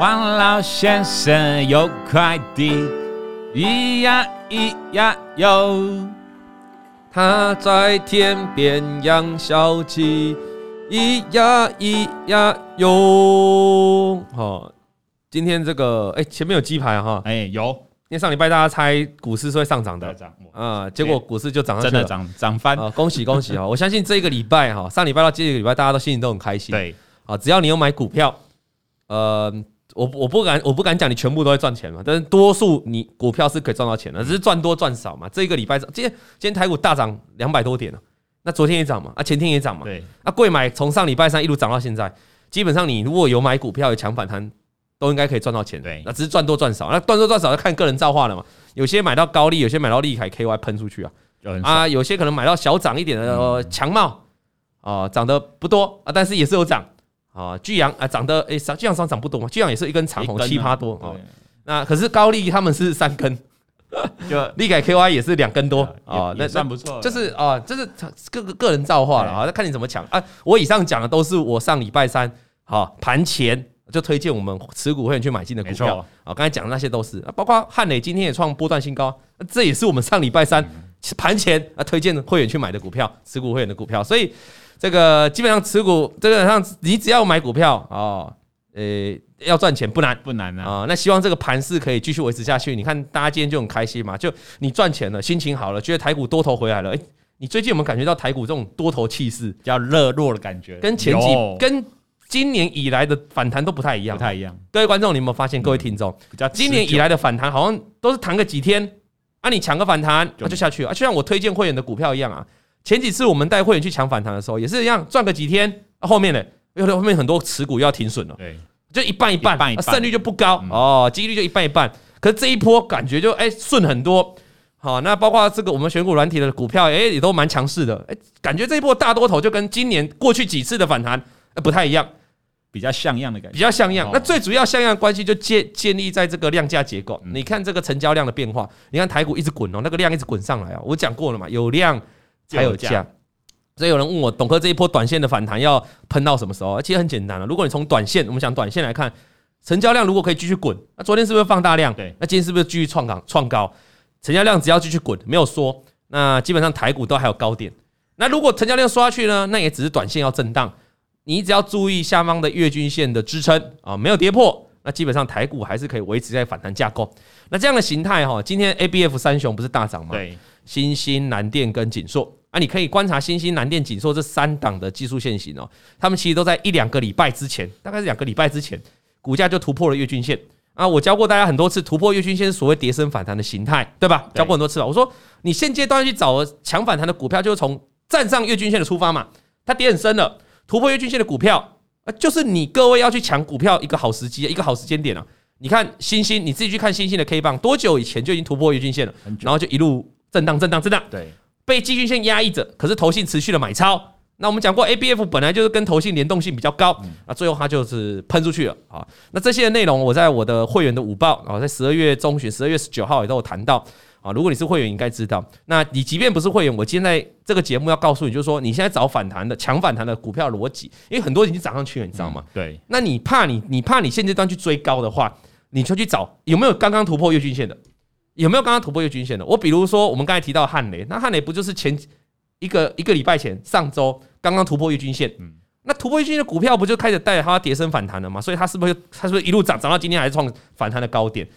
王老先生有块地，咿呀咿呀哟，他在田边养小鸡，咿呀咿呀哟。好，今天这个哎、欸，前面有鸡排哈，哎、欸、有，因为上礼拜大家猜股市是会上涨的，涨啊，结果股市就涨上去了，真的涨涨翻啊！恭喜恭喜啊！我相信这个礼拜哈，上礼拜到这个礼拜，大家都心情都很开心。对啊，只要你有买股票，呃。我我不敢我不敢讲你全部都会赚钱嘛，但是多数你股票是可以赚到钱的，只是赚多赚少嘛。这一个礼拜今天今天台股大涨两百多点了，那昨天也涨嘛，啊前天也涨嘛，对，啊贵买从上礼拜三一路涨到现在，基本上你如果有买股票有抢反弹，都应该可以赚到钱。对，那只是赚多赚少，那赚多赚少要看个人造化了嘛。有些买到高利，有些买到利凯 KY 喷出去啊，啊有些可能买到小涨一点的强茂啊涨得不多啊，但是也是有涨。啊，巨阳啊，涨得诶，涨巨阳上涨不多嘛，巨阳也是一根长红七趴多啊。那可是高丽他们是三根 就利凯 KY 也是两根多啊，那算不错。就是啊，就是个个个人造化了啊，那看你怎么抢啊。我以上讲的都是我上礼拜三好盘前就推荐我们持股会员去买进的股票啊。刚才讲的那些都是，包括汉磊今天也创波段新高，这也是我们上礼拜三盘前啊推荐会员去买的股票，持股会员的股票，所以。这个基本上持股，基本上你只要买股票哦，呃，要赚钱不难，不难啊，啊。那希望这个盘势可以继续维持下去。你看大家今天就很开心嘛，就你赚钱了，心情好了，觉得台股多头回来了。哎，你最近有没有感觉到台股这种多头气势比较热络的感觉？跟前几跟今年以来的反弹都不太一样，不太一样。各位观众，你有没有发现？各位听众，今年以来的反弹好像都是弹个几天，啊，你抢个反弹，那就下去了，就像我推荐会员的股票一样啊。前几次我们带会员去抢反弹的时候，也是一样赚个几天，后面呢，因为后面很多持股又要停损了，对，就一半一半，胜率就不高哦，几率就一半一半。可是这一波感觉就哎顺很多，好，那包括这个我们选股软体的股票，哎也都蛮强势的，哎，感觉这一波大多头就跟今年过去几次的反弹不太一样，比较像样的感觉，比较像样。那最主要像样的关系就建建立在这个量价结构。你看这个成交量的变化，你看台股一直滚哦，那个量一直滚上来啊，我讲过了嘛，有量。才有价，所以有人问我，董哥这一波短线的反弹要喷到什么时候？其实很简单了，如果你从短线，我们讲短线来看，成交量如果可以继续滚，那昨天是不是放大量？对，那今天是不是继续创高？创高，成交量只要继续滚，没有缩，那基本上台股都还有高点。那如果成交量刷下去呢？那也只是短线要震荡，你只要注意下方的月均线的支撑啊，没有跌破，那基本上台股还是可以维持在反弹架构。那这样的形态哈，今天 ABF 三雄不是大涨吗？对。新兴、南电跟锦硕啊，你可以观察新兴、南电、锦硕这三档的技术线型哦，他们其实都在一两个礼拜之前，大概是两个礼拜之前，股价就突破了月均线啊。我教过大家很多次，突破月均线是所谓跌升反弹的形态，对吧？教过很多次了。我说你现阶段去找抢反弹的股票，就是从站上月均线的出发嘛。它跌很深了，突破月均线的股票啊，就是你各位要去抢股票一个好时机，一个好时间点啊。你看星星，你自己去看星星的 K 棒，多久以前就已经突破月均线了，然后就一路。震荡，震荡，震荡。对，被季均线压抑着，可是投信持续的买超。那我们讲过，ABF 本来就是跟投信联动性比较高，那最后它就是喷出去了啊。那这些内容我在我的会员的午报啊，在十二月中旬，十二月十九号也都有谈到啊。如果你是会员，应该知道。那你即便不是会员，我今天在这个节目要告诉你，就是说你现在找反弹的、强反弹的股票逻辑，因为很多已经涨上去了，你知道吗？对。那你怕你，你怕你现阶段去追高的话，你就去找有没有刚刚突破月均线的。有没有刚刚突破月均线的？我比如说，我们刚才提到汉雷，那汉雷不就是前一个一个礼拜前上周刚刚突破月均线？嗯，那突破月均线的股票不就开始带着它跌升反弹了吗？所以它是不是它是不是一路涨涨到今天还是创反弹的高点？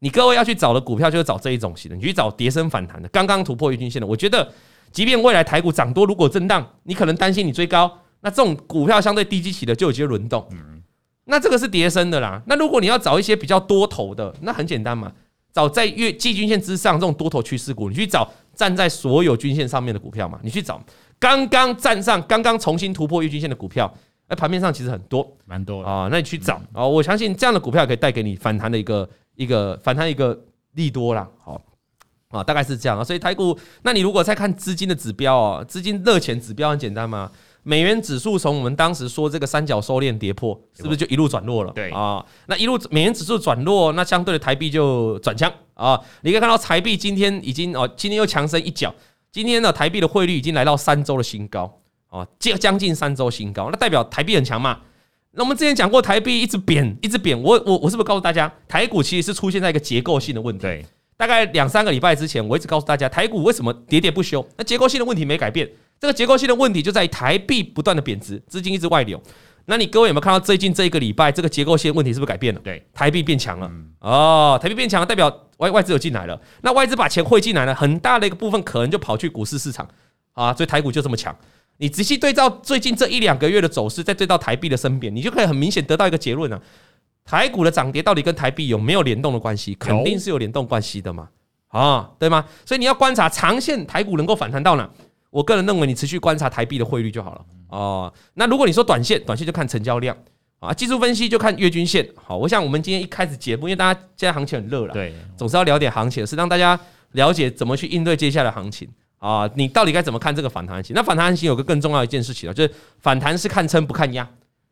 你各位要去找的股票就是找这一种型的，你去找跌升反弹的，刚刚突破月均线的。我觉得，即便未来台股涨多，如果震荡，你可能担心你追高，那这种股票相对低基期的就有机会轮动。嗯，那这个是跌升的啦。那如果你要找一些比较多头的，那很简单嘛。找在月季均线之上这种多头趋势股，你去找站在所有均线上面的股票嘛？你去找刚刚站上、刚刚重新突破月均线的股票，哎，盘面上其实很多，蛮多啊。那你去找啊，我相信这样的股票可以带给你反弹的一个一个反弹一个利多啦。好啊，大概是这样啊。所以台股，那你如果再看资金的指标哦，资金热钱指标很简单嘛。美元指数从我们当时说这个三角收敛跌破，是不是就一路转弱了？对啊，那一路美元指数转弱，那相对的台币就转强啊。你可以看到台币今天已经哦，今天又强升一角。今天呢，台币的汇率已经来到三周的新高啊，将将近三周新高，那代表台币很强嘛。那我们之前讲过，台币一直贬，一直贬。我我我是不是告诉大家，台股其实是出现在一个结构性的问题？对，大概两三个礼拜之前，我一直告诉大家，台股为什么喋喋不休？那结构性的问题没改变。这个结构性的问题就在于台币不断的贬值，资金一直外流。那你各位有没有看到最近这一个礼拜，这个结构性问题是不是改变了？对，台币变强了。哦，台币变强了，代表外外资有进来了。那外资把钱汇进来了，很大的一个部分可能就跑去股市市场啊，所以台股就这么强。你仔细对照最近这一两个月的走势，再对照台币的升贬，你就可以很明显得到一个结论啊：台股的涨跌到底跟台币有没有联动的关系？肯定是有联动关系的嘛，啊，对吗？所以你要观察长线台股能够反弹到哪？我个人认为，你持续观察台币的汇率就好了哦。那如果你说短线，短线就看成交量啊，技术分析就看月均线。好，我想我们今天一开始节目，因为大家现在行情很热了，对，总是要聊点行情，是让大家了解怎么去应对接下来的行情啊。你到底该怎么看这个反弹行情？那反弹行情有个更重要的一件事情啊，就是反弹是看撑不看压，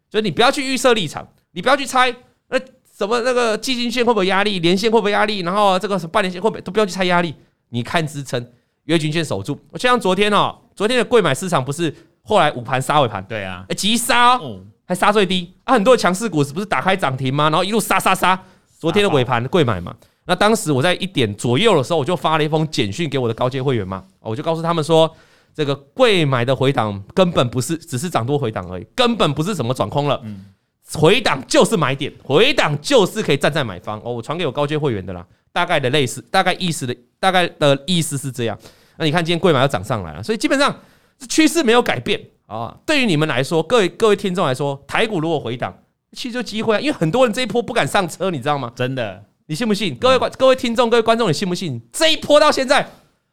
就是你不要去预设立场，你不要去猜那什么那个季均线会不会压力，连线会不会压力，然后这个半年线会不会都不要去猜压力，你看支撑。月均线守住，就像昨天哦，昨天的贵买市场不是后来午盘杀尾盘，对啊，急杀哦，还杀最低。啊，很多的强势股是不是打开涨停吗？然后一路杀杀杀，昨天的尾盘贵买嘛，那当时我在一点左右的时候，我就发了一封简讯给我的高阶会员嘛，我就告诉他们说，这个贵买的回档根本不是只是涨多回档而已，根本不是什么转空了，回档就是买点，回档就是可以站在买方。哦，我传给我高阶会员的啦。大概的类似，大概意思的，大概的意思是这样。那你看今天贵买要涨上来了，所以基本上这趋势没有改变啊。对于你们来说，各位各位听众来说，台股如果回档，其实就机会啊。因为很多人这一波不敢上车，你知道吗？真的，你信不信？各位观各位听众各位观众，你信不信？这一波到现在，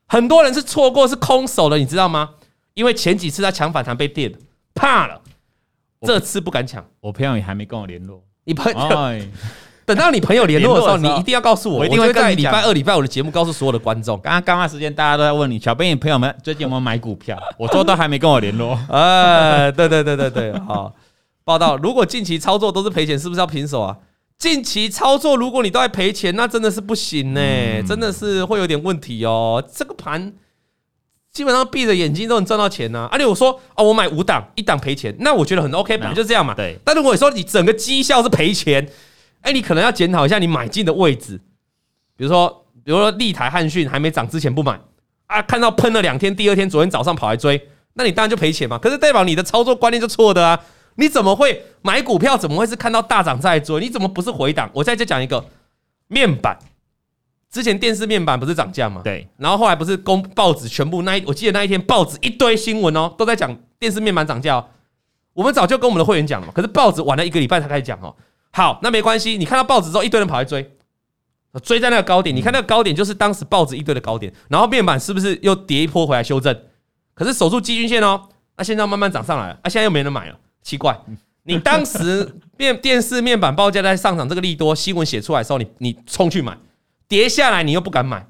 很多人是错过是空手的，你知道吗？因为前几次他抢反弹被电怕了，这次不敢抢。我朋友也还没跟我联络，你朋友。等到你朋友联络的时候，你一定要告诉我，我一定会在礼拜二、礼拜五的节目告诉所有的观众。刚刚刚那时间，大家都在问你，小编，你朋友们最近有没有买股票？我说都还没跟我联络。哎，对对对对对，好。报道，如果近期操作都是赔钱，是不是要平手啊？近期操作，如果你都在赔钱，那真的是不行呢，真的是会有点问题哦。这个盘基本上闭着眼睛都能赚到钱呢。而且我说哦，我买五档，一档赔钱，那我觉得很 OK，本来就这样嘛。对。但如果说你整个绩效是赔钱。哎，你可能要检讨一下你买进的位置，比如说，比如说立台汉讯还没涨之前不买啊，看到喷了两天，第二天昨天早上跑来追，那你当然就赔钱嘛。可是代表你的操作观念就错的啊！你怎么会买股票？怎么会是看到大涨再追？你怎么不是回档？我再再讲一个面板，之前电视面板不是涨价吗？对，然后后来不是公报纸全部那一，我记得那一天报纸一堆新闻哦，都在讲电视面板涨价哦。我们早就跟我们的会员讲了嘛，可是报纸晚了一个礼拜才开始讲哦。好，那没关系。你看到报纸之后，一堆人跑来追，追在那个高点。你看那个高点就是当时报纸一堆的高点，然后面板是不是又跌一波回来修正？可是守住季均线哦，那现在慢慢涨上来了，啊，现在又没人买了，奇怪。你当时面电视面板报价在上涨，这个利多新闻写出来的时候，你你冲去买，跌下来你又不敢买，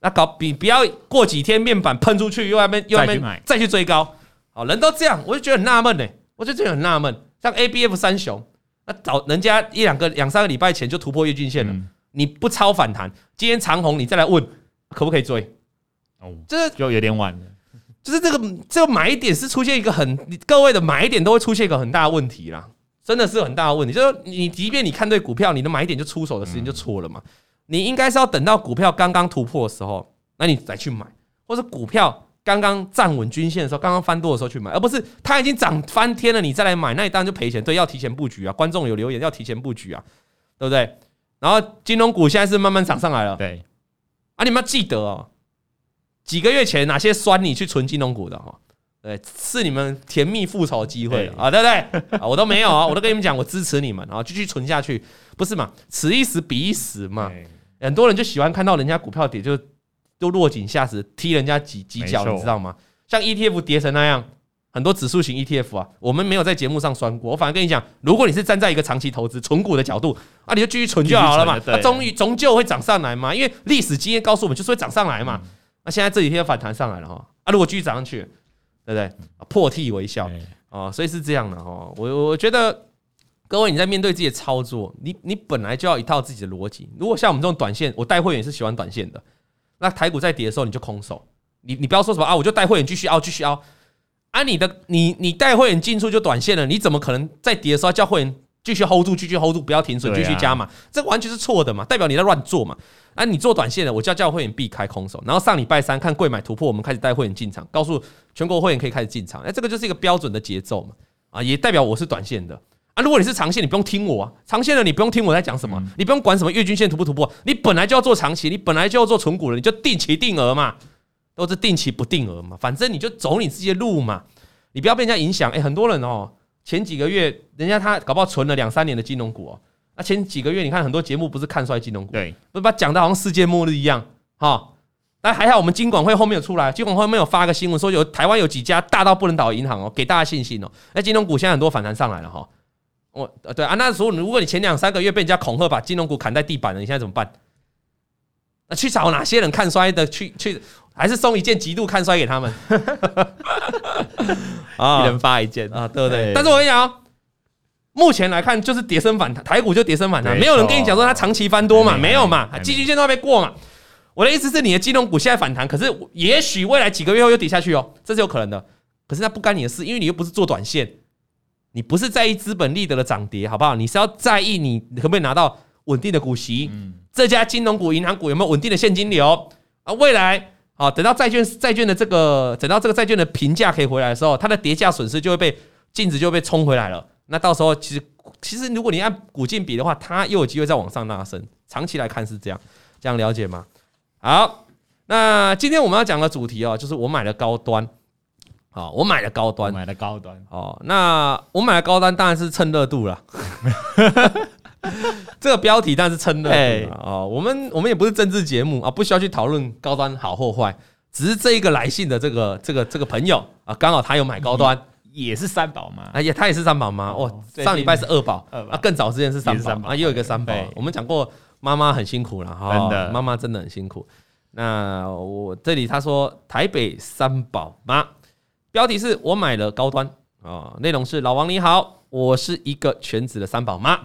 那搞比不要过几天面板喷出去，又外面又外面再去追高，好，人都这样，我就觉得很纳闷呢，我就觉得很纳闷，像 ABF 三雄。那早人家一两个两三个礼拜前就突破月均线了，嗯、你不超反弹，今天长红你再来问可不可以追？哦，这就有点晚了。就是这个这个买点是出现一个很各位的买点都会出现一个很大的问题啦，真的是很大的问题。就是你即便你看对股票，你的买点就出手的时间就错了嘛。你应该是要等到股票刚刚突破的时候，那你再去买，或者股票。刚刚站稳均线的时候，刚刚翻多的时候去买，而不是它已经涨翻天了，你再来买，那你当然就赔钱。对，要提前布局啊！观众有留言要提前布局啊，对不对？然后金融股现在是慢慢涨上来了，对啊，你们要记得哦，几个月前哪些酸你去存金融股的哈？对，是你们甜蜜复仇机会啊，对不对？啊，我都没有啊，我都跟你们讲，我支持你们啊，继续存下去，不是嘛？此一时彼一时嘛，很多人就喜欢看到人家股票跌就。都落井下石，踢人家几几脚，你知道吗？像 ETF 跌成那样，很多指数型 ETF 啊，我们没有在节目上酸过。我反而跟你讲，如果你是站在一个长期投资、存股的角度啊，你就继续存就好了嘛。它终于终究会涨上来嘛，因为历史经验告诉我们，就是会涨上来嘛。那现在这几天反弹上来了哈，啊，如果继续涨上去，对不对？破涕为笑啊，所以是这样的哈。我我觉得各位你在面对自己的操作，你你本来就要一套自己的逻辑。如果像我们这种短线，我带会员是喜欢短线的。那台股在跌的时候，你就空手，你你不要说什么啊，我就带会员继续凹，继续凹啊，你的你你带会员进出就短线了，你怎么可能在跌的时候叫会员继续 hold 住，继续 hold 住，不要停损，继续加码？这完全是错的嘛，代表你在乱做嘛。啊，你做短线的，我就要叫会员避开空手，然后上礼拜三看贵买突破，我们开始带会员进场，告诉全国会员可以开始进场。哎，这个就是一个标准的节奏嘛。啊，也代表我是短线的啊。如果你是长线，你不用听我啊，长线的你不用听我在讲什么，你不用管什么月均线突不突破，你本来就要做长期，你本来就要做存股了，你就定期定额嘛，都是定期不定额嘛，反正你就走你自己的路嘛。你不要被人家影响，哎，很多人哦，前几个月人家他搞不好存了两三年的金融股哦，那前几个月你看很多节目不是看衰金融股，对，不是把讲的好像世界末日一样，哈，但还好我们金管会后面有出来，金管会后面有发个新闻说有台湾有几家大到不能倒的银行哦，给大家信心哦，那金融股现在很多反弹上来了哈，我呃对啊，那时候如果你前两三个月被人家恐吓把金融股砍在地板了，你现在怎么办？那去找哪些人看衰的去去？还是送一件极度看衰给他们，啊，一人发一件啊，对不对？但是我跟你讲，目前来看就是跌升反弹，台股就跌升反弹，没有人跟你讲说它长期翻多嘛，没有嘛，季均线都还没过嘛。我的意思是，你的金融股现在反弹，可是也许未来几个月后又跌下去哦，这是有可能的。可是那不干你的事，因为你又不是做短线，你不是在意资本利得的涨跌，好不好？你是要在意你可不可以拿到稳定的股息，这家金融股、银行股有没有稳定的现金流啊？未来。啊，等到债券债券的这个，等到这个债券的评价可以回来的时候，它的跌价损失就会被净值就会被冲回来了。那到时候其实其实如果你按股净比的话，它又有机会再往上拉升。长期来看是这样，这样了解吗？好，那今天我们要讲的主题哦，就是我买了高端。好，我买了高端，买了高端。哦，那我买了高端当然是蹭热度了。这个标题当然是蹭热度啊，我们我们也不是政治节目啊，不需要去讨论高端好或坏，只是这一个来信的这个这个这个朋友啊，刚好他有买高端，也是三宝嘛，啊呀他也是三宝嘛，哦，上礼拜是二宝，啊更早之前是三宝啊，又有一个三宝，我们讲过妈妈很辛苦了哈，真的妈妈真的很辛苦。那我这里他说台北三宝妈，标题是我买了高端。啊，内容是老王你好，我是一个全职的三宝妈。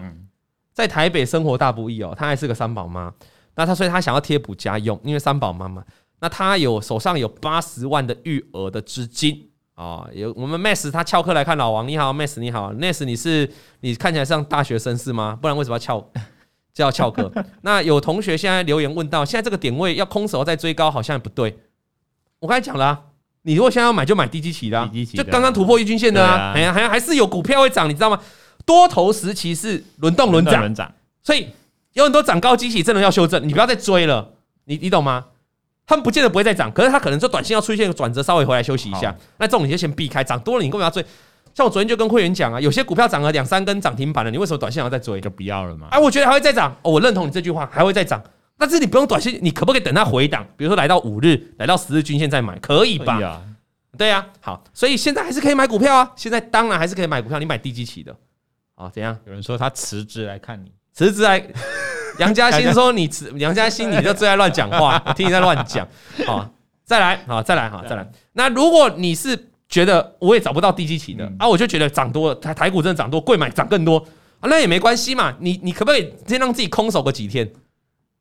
在台北生活大不易哦，她还是个三宝妈，那她所以她想要贴补家用，因为三宝妈嘛，那她有手上有八十万的育儿的资金。啊，有我们 Max 他翘课来看老王，你好 Max 你好。Max 你是你看起来像大学生是吗？不然为什么要翘？叫翘课？那有同学现在留言问到，现在这个点位要空手再追高好像也不对，我刚才讲了啊，你如果现在要买就买低基期的，就刚刚突破一均线的啊，哎呀还还是有股票会涨，你知道吗？多头时期是轮动轮涨，所以有很多涨高基期真的要修正，你不要再追了，你你懂吗？他们不见得不会再涨，可是他可能说短线要出现一个转折，稍微回来休息一下。那这种你就先避开，涨多了你根本要追。像我昨天就跟会员讲啊，有些股票涨了两三根涨停板了，你为什么短线要再追？就不要了嘛。哎，我觉得还会再涨，我认同你这句话，还会再涨。但是你不用短线，你可不可以等它回档？比如说来到五日，来到十日均线再买，可以吧？对呀，好，所以现在还是可以买股票啊。现在当然还是可以买股票，你买低基期的。啊，怎样？有人说他辞职来看你，辞职来。杨嘉欣说你辞，杨嘉欣你就最爱乱讲话，我听你在乱讲。好，再来，好，再来，好，再来。那如果你是觉得我也找不到低基期的啊，我就觉得涨多了，台台股真的涨多，贵买涨更多啊，那也没关系嘛。你你可不可以先让自己空手个几天，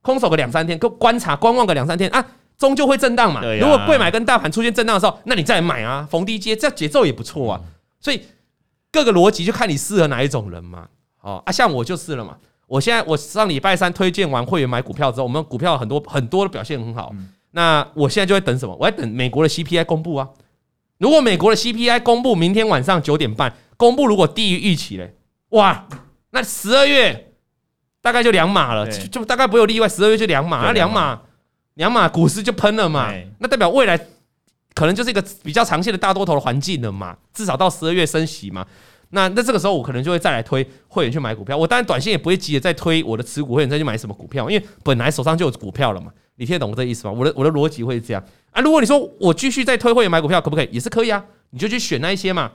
空手个两三天，就观察观望个两三天啊，终究会震荡嘛。如果贵买跟大盘出现震荡的时候，那你再来买啊，逢低接，这节奏也不错啊。所以。各个逻辑就看你适合哪一种人嘛，哦啊，像我就是了嘛。我现在我上礼拜三推荐完会员买股票之后，我们股票很多很多的表现很好。那我现在就在等什么？我在等美国的 CPI 公布啊。如果美国的 CPI 公布明天晚上九点半公布，如果低于预期嘞，哇，那十二月大概就两码了，就大概不会有例外，十二月就两码，那两码两码股市就喷了嘛。那代表未来。可能就是一个比较长线的大多头的环境了嘛，至少到十二月升息嘛。那那这个时候我可能就会再来推会员去买股票。我当然短线也不会急着再推我的持股会员再去买什么股票，因为本来手上就有股票了嘛。你听得懂我这意思吗？我的我的逻辑会是这样啊。如果你说我继续再推会员买股票可不可以？也是可以啊。你就去选那一些嘛，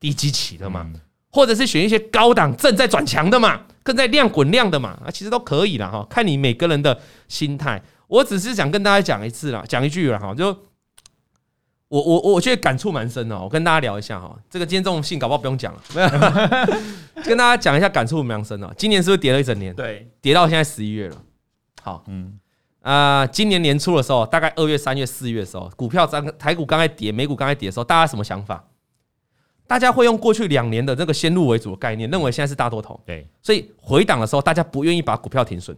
低基期的嘛，或者是选一些高档正在转强的嘛，正在量滚量的嘛啊，其实都可以了哈。看你每个人的心态。我只是想跟大家讲一次啦，讲一句了哈，就。我我我觉得感触蛮深的，我跟大家聊一下哈。这个今天这种信搞不好不用讲了，没有，跟大家讲一下感触蛮深的。今年是不是跌了一整年？对，跌到现在十一月了。好，嗯，啊、呃，今年年初的时候，大概二月、三月、四月的时候，股票刚台股刚才跌，美股刚才跌的时候，大家什么想法？大家会用过去两年的这个先入为主的概念，认为现在是大多头。对，所以回档的时候，大家不愿意把股票停损；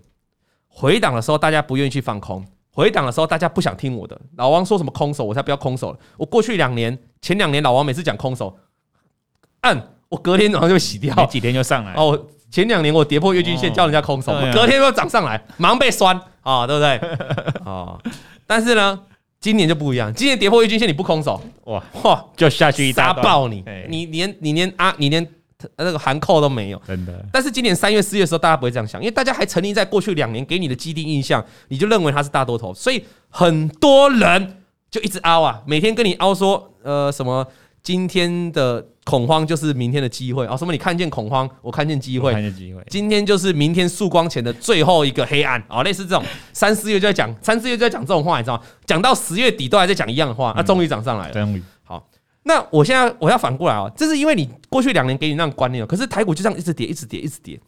回档的时候，大家不愿意去放空；回档的时候，大家不想听我的。老王说什么空手，我才不要空手了。我过去两年、前两年，老王每次讲空手，按我隔天早上就洗掉，没几天就上来。哦，前两年我跌破月均线，叫人家空手，我隔天又涨上来，忙被酸啊，对不对？啊，但是呢。今年就不一样，今年跌破月均线，你不空手，哇哇就下去一杀爆你，你连你连啊你连那个含扣都没有，真的。但是今年三月四月的时候，大家不会这样想，因为大家还沉溺在过去两年给你的既定印象，你就认为它是大多头，所以很多人就一直凹啊，每天跟你凹说，呃什么今天的。恐慌就是明天的机会啊！什么？你看见恐慌，我看见机会。看见机会。今天就是明天曙光前的最后一个黑暗啊！类似这种，三四月就在讲，三四月就在讲这种话，你知道吗？讲到十月底都还在讲一样的话，那终于涨上来了。终于。好，那我现在我要反过来啊！这是因为你过去两年给你那种观念，可是台股就这样一直跌，一直跌，一直跌，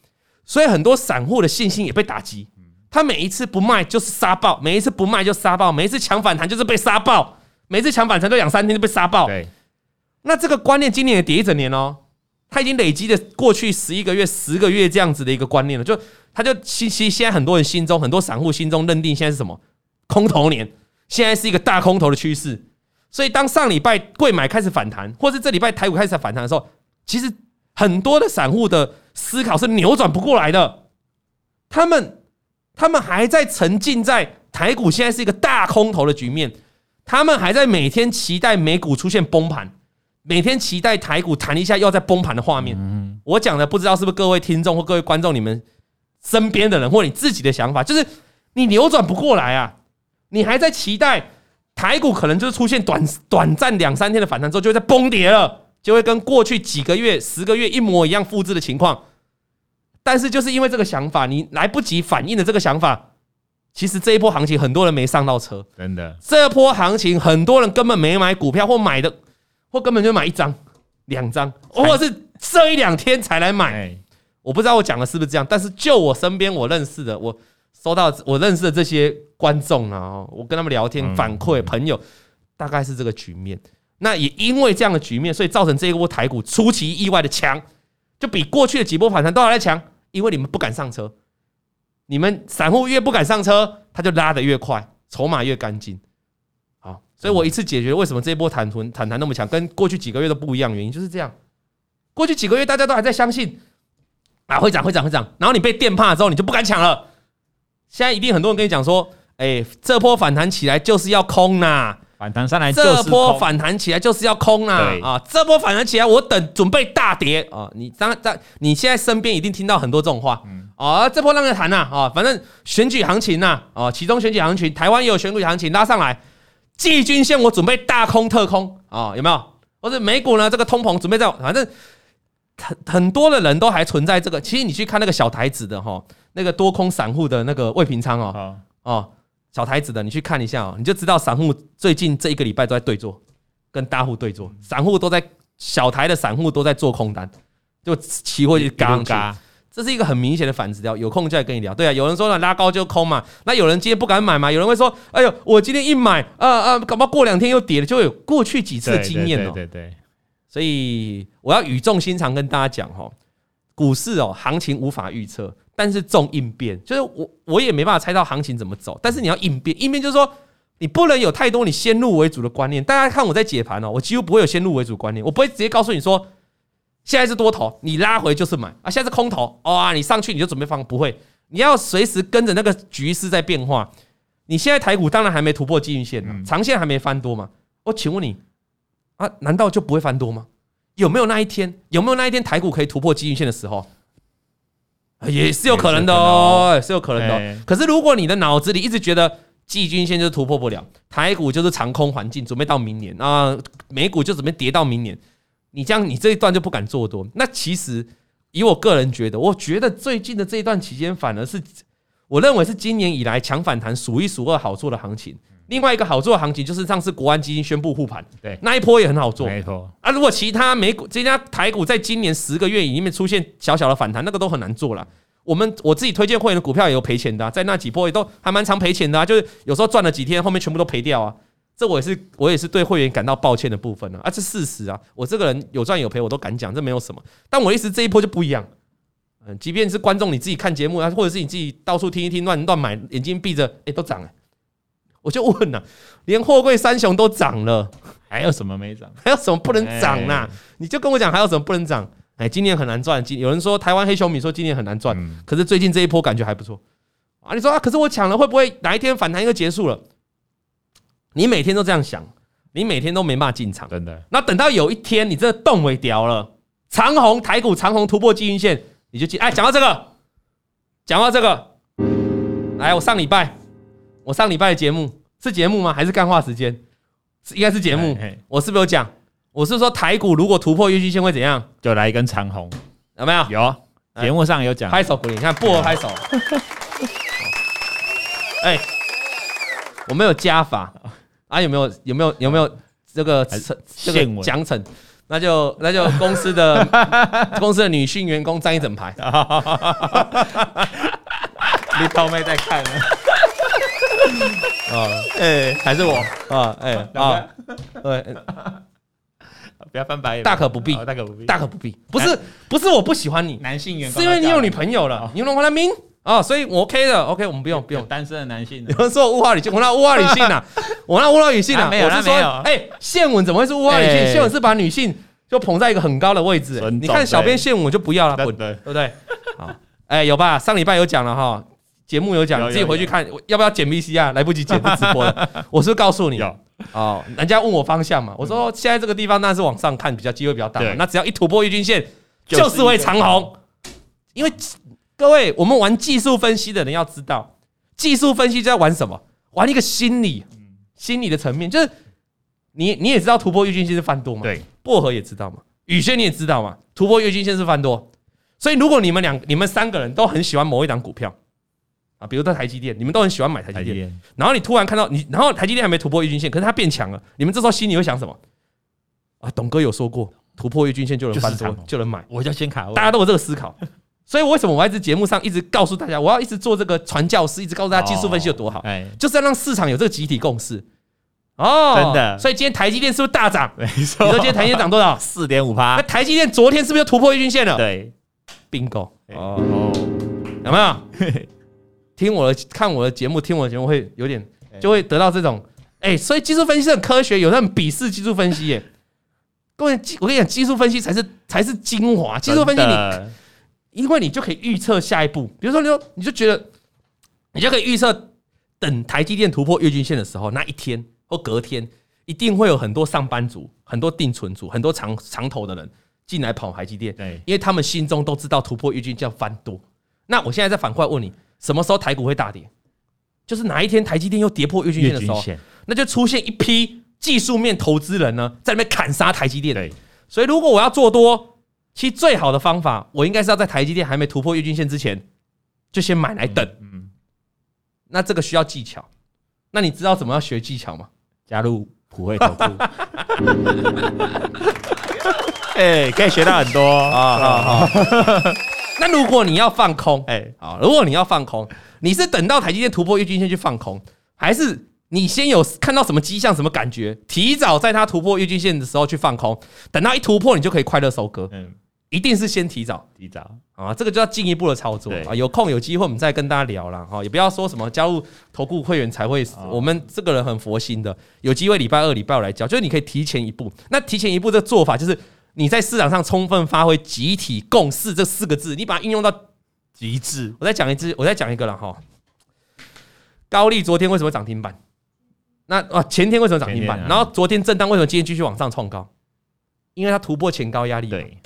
所以很多散户的信心也被打击。他每一次不卖就是杀爆，每一次不卖就杀爆，每一次抢反弹就是被杀爆，每一次抢反弹都两三天就被杀爆。对。那这个观念今年也跌一整年哦，他已经累积了过去十一个月、十个月这样子的一个观念了，就他就其实现在很多人心中、很多散户心中认定现在是什么？空头年，现在是一个大空头的趋势。所以当上礼拜柜买开始反弹，或是这礼拜台股开始反弹的时候，其实很多的散户的思考是扭转不过来的，他们他们还在沉浸在台股现在是一个大空头的局面，他们还在每天期待美股出现崩盘。每天期待台股弹一下，又要再崩盘的画面。我讲的不知道是不是各位听众或各位观众，你们身边的人或你自己的想法，就是你扭转不过来啊！你还在期待台股可能就是出现短短暂两三天的反弹之后，就会再崩跌了，就会跟过去几个月、十个月一模一样复制的情况。但是就是因为这个想法，你来不及反应的这个想法，其实这一波行情很多人没上到车，真的。这波行情很多人根本没买股票或买的。或根本就买一张、两张，或者是这一两天才来买。我不知道我讲的是不是这样，但是就我身边我认识的，我收到我认识的这些观众啊，我跟他们聊天反馈，朋友大概是这个局面。那也因为这样的局面，所以造成这一波台股出其意外的强，就比过去的几波反弹都还来强。因为你们不敢上车，你们散户越不敢上车，它就拉得越快，筹码越干净。所以我一次解决为什么这一波弹弹弹那么强，跟过去几个月都不一样，原因就是这样。过去几个月大家都还在相信啊，会涨会涨会涨，然后你被电怕之后，你就不敢抢了。现在一定很多人跟你讲说，哎，这波反弹起来就是要空呐，反弹上来，这波反弹起来就是要空呐，啊，这波反弹起来我等准备大跌啊。你当在你现在身边一定听到很多这种话，啊，这波让人谈呐，啊，反正选举行情呐，啊，其中选举行情，台湾也有选举行情拉上来。季均线我准备大空特空啊，有没有？或者美股呢？这个通膨准备在，反正很很多的人都还存在这个。其实你去看那个小台子的哈，那个多空散户的那个未平仓哦，哦，小台子的，你去看一下哦，你就知道散户最近这一个礼拜都在对做，跟大户对做，散户都在小台的散户都在做空单，就期货就嘎嘎。这是一个很明显的反指标，有空就来跟你聊。对啊，有人说呢，拉高就空嘛，那有人今天不敢买嘛？有人会说，哎呦，我今天一买，啊啊，搞不好过两天又跌了，就有过去几次的经验哦。对对对。所以我要语重心长跟大家讲哈，股市哦，行情无法预测，但是重应变，就是我我也没办法猜到行情怎么走，但是你要应变，应变就是说你不能有太多你先入为主的观念。大家看我在解盘哦，我几乎不会有先入为主观念，我不会直接告诉你说。现在是多头，你拉回就是买啊！现在是空头，哇，你上去你就准备放，不会，你要随时跟着那个局势在变化。你现在台股当然还没突破季均线，长线还没翻多嘛？我请问你啊，难道就不会翻多吗？有没有那一天？有没有那一天台股可以突破季均线的时候？也是有可能的哦，是有可能的。可是如果你的脑子里一直觉得季均线就是突破不了，台股就是长空环境，准备到明年啊，美股就准备跌到明年。你这样，你这一段就不敢做多。那其实以我个人觉得，我觉得最近的这一段期间，反而是我认为是今年以来强反弹数一数二好做的行情。另外一个好做的行情就是上次国安基金宣布护盘，对，那一波也很好做，没错。啊，如果其他美股这家台股在今年十个月里面出现小小的反弹，那个都很难做了。我们我自己推荐会员的股票也有赔钱的、啊，在那几波也都还蛮常赔钱的啊，就是有时候赚了几天，后面全部都赔掉啊。这我也是我也是对会员感到抱歉的部分啊，啊，这事实啊，我这个人有赚有赔我都敢讲，这没有什么。但我意思这一波就不一样，嗯，即便是观众你自己看节目啊，或者是你自己到处听一听乱乱买，眼睛闭着，哎，都涨了。我就问了，连货柜三雄都涨了，还有什么没涨？还有什么不能涨呢？你就跟我讲还有什么不能涨？哎，今年很难赚。今有人说台湾黑熊米说今年很难赚，可是最近这一波感觉还不错啊。你说啊，可是我抢了会不会哪一天反弹又结束了？你每天都这样想，你每天都没办法进场，真的。那等到有一天你这动尾掉了，长虹台股长虹突破季线，你就进。哎，讲到这个，讲到这个，来，我上礼拜，我上礼拜的节目是节目吗？还是干话时间？是应该是节目。我是不是有讲？我是说台股如果突破月季线会怎样？就来一根长虹，有没有？有，节目上有讲。拍手鼓励，你看薄荷拍手。哎，我没有加法。啊，有没有有没有有没有这个这个奖惩？那就那就公司的公司的女性员工站一整排。你头没在看呢？啊，哎，还是我啊，哎啊，对，不要翻白眼，大可不必，大可不必，大可不必。不是不是我不喜欢你，男性员工是因为你有女朋友了，你有华南明。哦，所以我 OK 的，OK，我们不用不用单身的男性。有人说我物化女性，我那物化女性呐，我那物化女性呐，我是说，哎，宪文怎么会是物化女性？宪文是把女性就捧在一个很高的位置。你看小编宪文我就不要了，滚，对不对？好，哎，有吧？上礼拜有讲了哈，节目有讲，自己回去看，要不要剪 VC 啊？来不及剪不直播了。我是告诉你，哦，人家问我方向嘛，我说现在这个地方那是往上看比较机会比较大，那只要一突破月均线，就是会长红，因为。各位，我们玩技术分析的人要知道，技术分析就在玩什么？玩一个心理，心理的层面，就是你你也知道突破月均线是翻多嘛？对，薄荷也知道嘛？宇轩你也知道嘛？突破月均线是翻多，所以如果你们两、你们三个人都很喜欢某一档股票啊，比如在台积电，你们都很喜欢买台积电，然后你突然看到你，然后台积电还没突破月均线，可是它变强了，你们这时候心里会想什么？啊，董哥有说过，突破月均线就能翻多，就能买，我就先卡，大家都有这个思考。所以为什么我在这节目上一直告诉大家，我要一直做这个传教士，一直告诉大家技术分析有多好，哎，就是要让市场有这个集体共识。哦，真的。所以今天台积电是不是大涨？没错。你说今天台积电涨多少？四点五趴。那台积电昨天是不是又突破月均线了？对，bingo。哦，有没有？听我的，看我的节目，听我的节目会有点，就会得到这种，哎，所以技术分析是很科学，有那种鄙视技术分析耶。各位，我跟你讲，技术分析才是才是精华，技术分析你。因为你就可以预测下一步，比如说你说你就觉得你就可以预测，等台积电突破月均线的时候，那一天或隔天一定会有很多上班族、很多定存族、很多长长头的人进来跑台积电，对，因为他们心中都知道突破月均线要翻多。那我现在再反过来问你，什么时候台股会大跌？就是哪一天台积电又跌破月均线的时候，那就出现一批技术面投资人呢，在那边砍杀台积电。对，所以如果我要做多。其实最好的方法，我应该是要在台积电还没突破月均线之前，就先买来等。嗯，那这个需要技巧。那你知道怎么样学技巧吗？加入普惠投顾。哎，可以学到很多啊！好好。那如果你要放空，哎，好，如果你要放空，你是等到台积电突破月均线去放空，还是你先有看到什么迹象、什么感觉，提早在它突破月均线的时候去放空，等到一突破，你就可以快乐收割。嗯。一定是先提早，提早啊，这个就要进一步的操作啊。有空有机会我们再跟大家聊了哈，也不要说什么加入投顾会员才会死。我们这个人很佛心的，有机会礼拜二、礼拜五来教，就是你可以提前一步。那提前一步的做法就是你在市场上充分发挥集体共识这四个字，你把它应用到极致。我再讲一次，我再讲一个了哈。高丽昨天为什么涨停板？那啊前天为什么涨停板？然后昨天震荡为什么今天继续往上创高？因为它突破前高压力。对。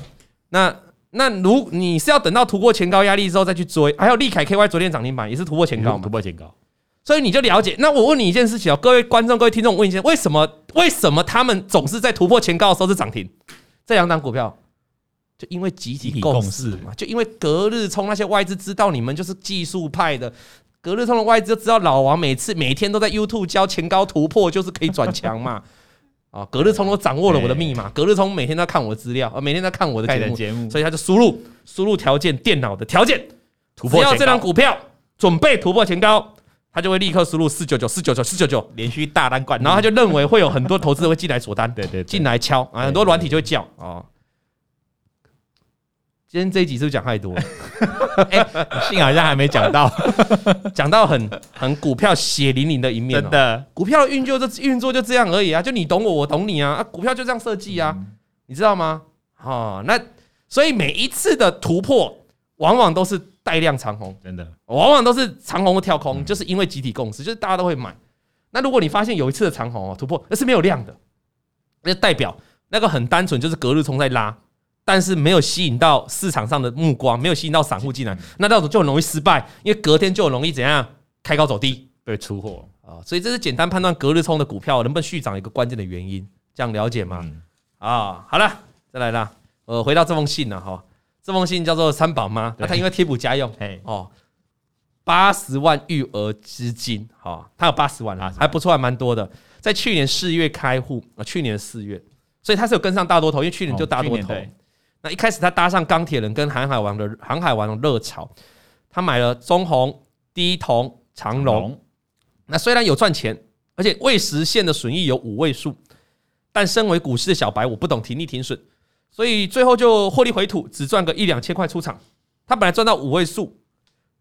那那如你是要等到突破前高压力之后再去追，还有利凯 KY 昨天涨停板也是突破前高嘛？突破前高，所以你就了解。那我问你一件事情哦，各位观众、各位听众，问一下，为什么为什么他们总是在突破前高的时候是涨停？这两档股票，就因为集体共识嘛，就因为隔日冲那些外资知道你们就是技术派的，隔日冲的外资就知道老王每次每天都在 YouTube 教前高突破就是可以转强嘛。啊，隔日冲都掌握了我的密码，隔日冲每天都在看我的资料，啊，每天在看我的节目，所以他就输入输入条件，电脑的条件，突破，只要这张股票准备突破前高，他就会立刻输入四九九四九九四九九，连续大单灌，然后他就认为会有很多投资者会进来锁单，对对，进来敲啊，很多软体就会叫哦。今天这一集是不是讲太多了？哎，幸好像还没讲到，讲到很很股票血淋淋的一面。真的，股票的运作就运作就这样而已啊，就你懂我，我懂你啊，啊，股票就这样设计啊，你知道吗？哦，那所以每一次的突破，往往都是带量长红，真的，往往都是长红或跳空，就是因为集体共识，就是大家都会买。那如果你发现有一次的长红哦突破，那是没有量的，那代表那个很单纯，就是隔日冲在拉。但是没有吸引到市场上的目光，没有吸引到散户进来，那那种就很容易失败，因为隔天就很容易怎样开高走低。被出货。啊，所以这是简单判断隔日冲的股票能不能续涨一个关键的原因，这样了解吗？啊，好了，再来啦，呃，回到这封信了哈，这封信叫做三宝妈，那他因为贴补家用，哦，八十万育儿资金，哈，他有八十万啊，还不错，还蛮多的，在去年四月开户啊，去年四月，所以他是有跟上大多头，因为去年就大多头。那一开始他搭上钢铁人跟航海王的航海王的热潮，他买了中鸿、第一铜、长荣。那虽然有赚钱，而且未实现的损益有五位数，但身为股市的小白，我不懂停利停损，所以最后就获利回吐，只赚个一两千块出场。他本来赚到五位数，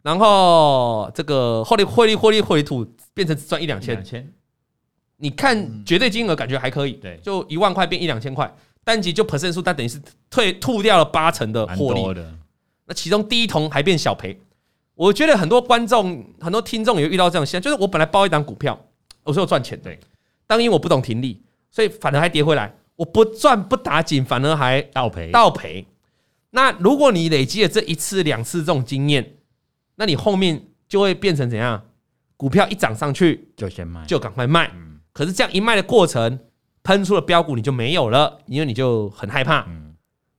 然后这个获利获利获利回吐变成只赚一两千。你看绝对金额感觉还可以，对，就一万块变一两千块。单集就 percent 数，但等于是退吐掉了八成的获利。那其中第一桶还变小赔。我觉得很多观众、很多听众也遇到这样现象，就是我本来包一档股票，我说我赚钱，对，当因我不懂停利，所以反而还跌回来。我不赚不打紧，反而还倒赔倒赔。那如果你累积了这一次、两次这种经验，那你后面就会变成怎样？股票一涨上去就先卖，就赶快卖。可是这样一卖的过程。喷出了标股，你就没有了，因为你就很害怕。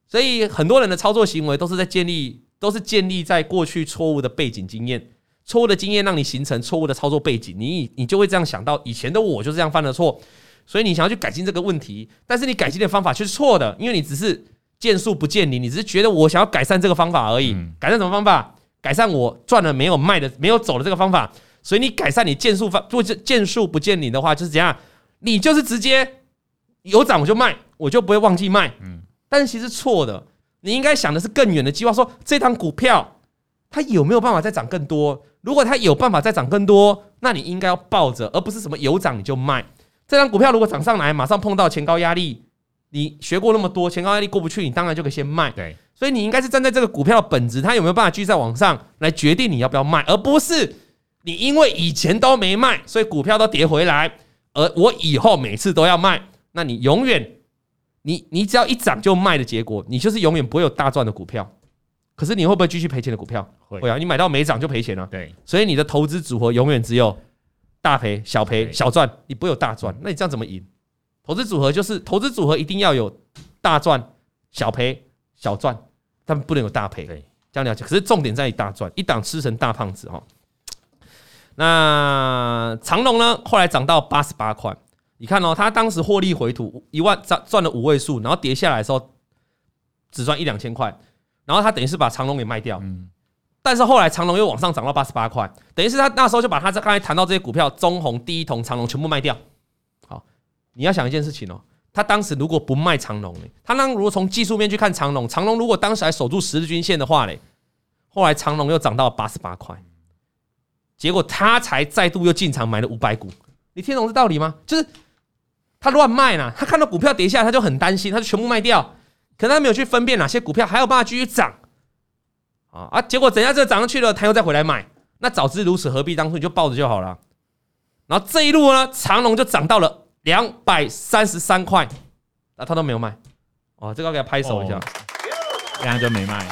所以很多人的操作行为都是在建立，都是建立在过去错误的背景经验，错误的经验让你形成错误的操作背景，你你就会这样想到，以前的我就是这样犯的错，所以你想要去改进这个问题，但是你改进的方法却是错的，因为你只是见树不见林，你只是觉得我想要改善这个方法而已。改善什么方法？改善我赚了没有卖的没有走的这个方法。所以你改善你见数方，如果见树不见你的话，就是怎样？你就是直接。有涨我就卖，我就不会忘记卖。嗯，但是其实错的，你应该想的是更远的计划。说这档股票它有没有办法再涨更多？如果它有办法再涨更多，那你应该要抱着，而不是什么有涨你就卖。这张股票如果涨上来，马上碰到前高压力，你学过那么多，前高压力过不去，你当然就可以先卖。对，所以你应该是站在这个股票的本质，它有没有办法继续再往上来决定你要不要卖，而不是你因为以前都没卖，所以股票都跌回来，而我以后每次都要卖。那你永远，你你只要一涨就卖的结果，你就是永远不会有大赚的股票。可是你会不会继续赔钱的股票？会啊，你买到没涨就赔钱了。对，所以你的投资组合永远只有大赔、小赔、小赚，你不会有大赚。那你这样怎么赢？投资组合就是投资组合一定要有大赚、小赔、小赚，但不能有大赔。对，这样了解。可是重点在于大赚，一档吃成大胖子哈。那长隆呢？后来涨到八十八块。你看哦，他当时获利回吐一万赚赚了五位数，然后跌下来的时候只赚一两千块，然后他等于是把长隆给卖掉，嗯但是后来长隆又往上涨到八十八块，等于是他那时候就把他这刚才谈到这些股票中红、第一铜、长隆全部卖掉。好，你要想一件事情哦，他当时如果不卖长隆呢，他当如果从技术面去看长隆，长隆如果当时还守住十日均线的话呢，后来长隆又涨到八十八块，结果他才再度又进场买了五百股，你听懂这道理吗？就是。他乱卖呢，他看到股票跌下来，他就很担心，他就全部卖掉。可他没有去分辨哪些股票还有办法继续涨啊啊！结果等下这个涨上去了，他又再回来买。那早知如此，何必当初你就抱着就好了。然后这一路呢，长荣就涨到了两百三十三块，那他都没有卖。哦，这个要给他拍手一下，这样就没卖，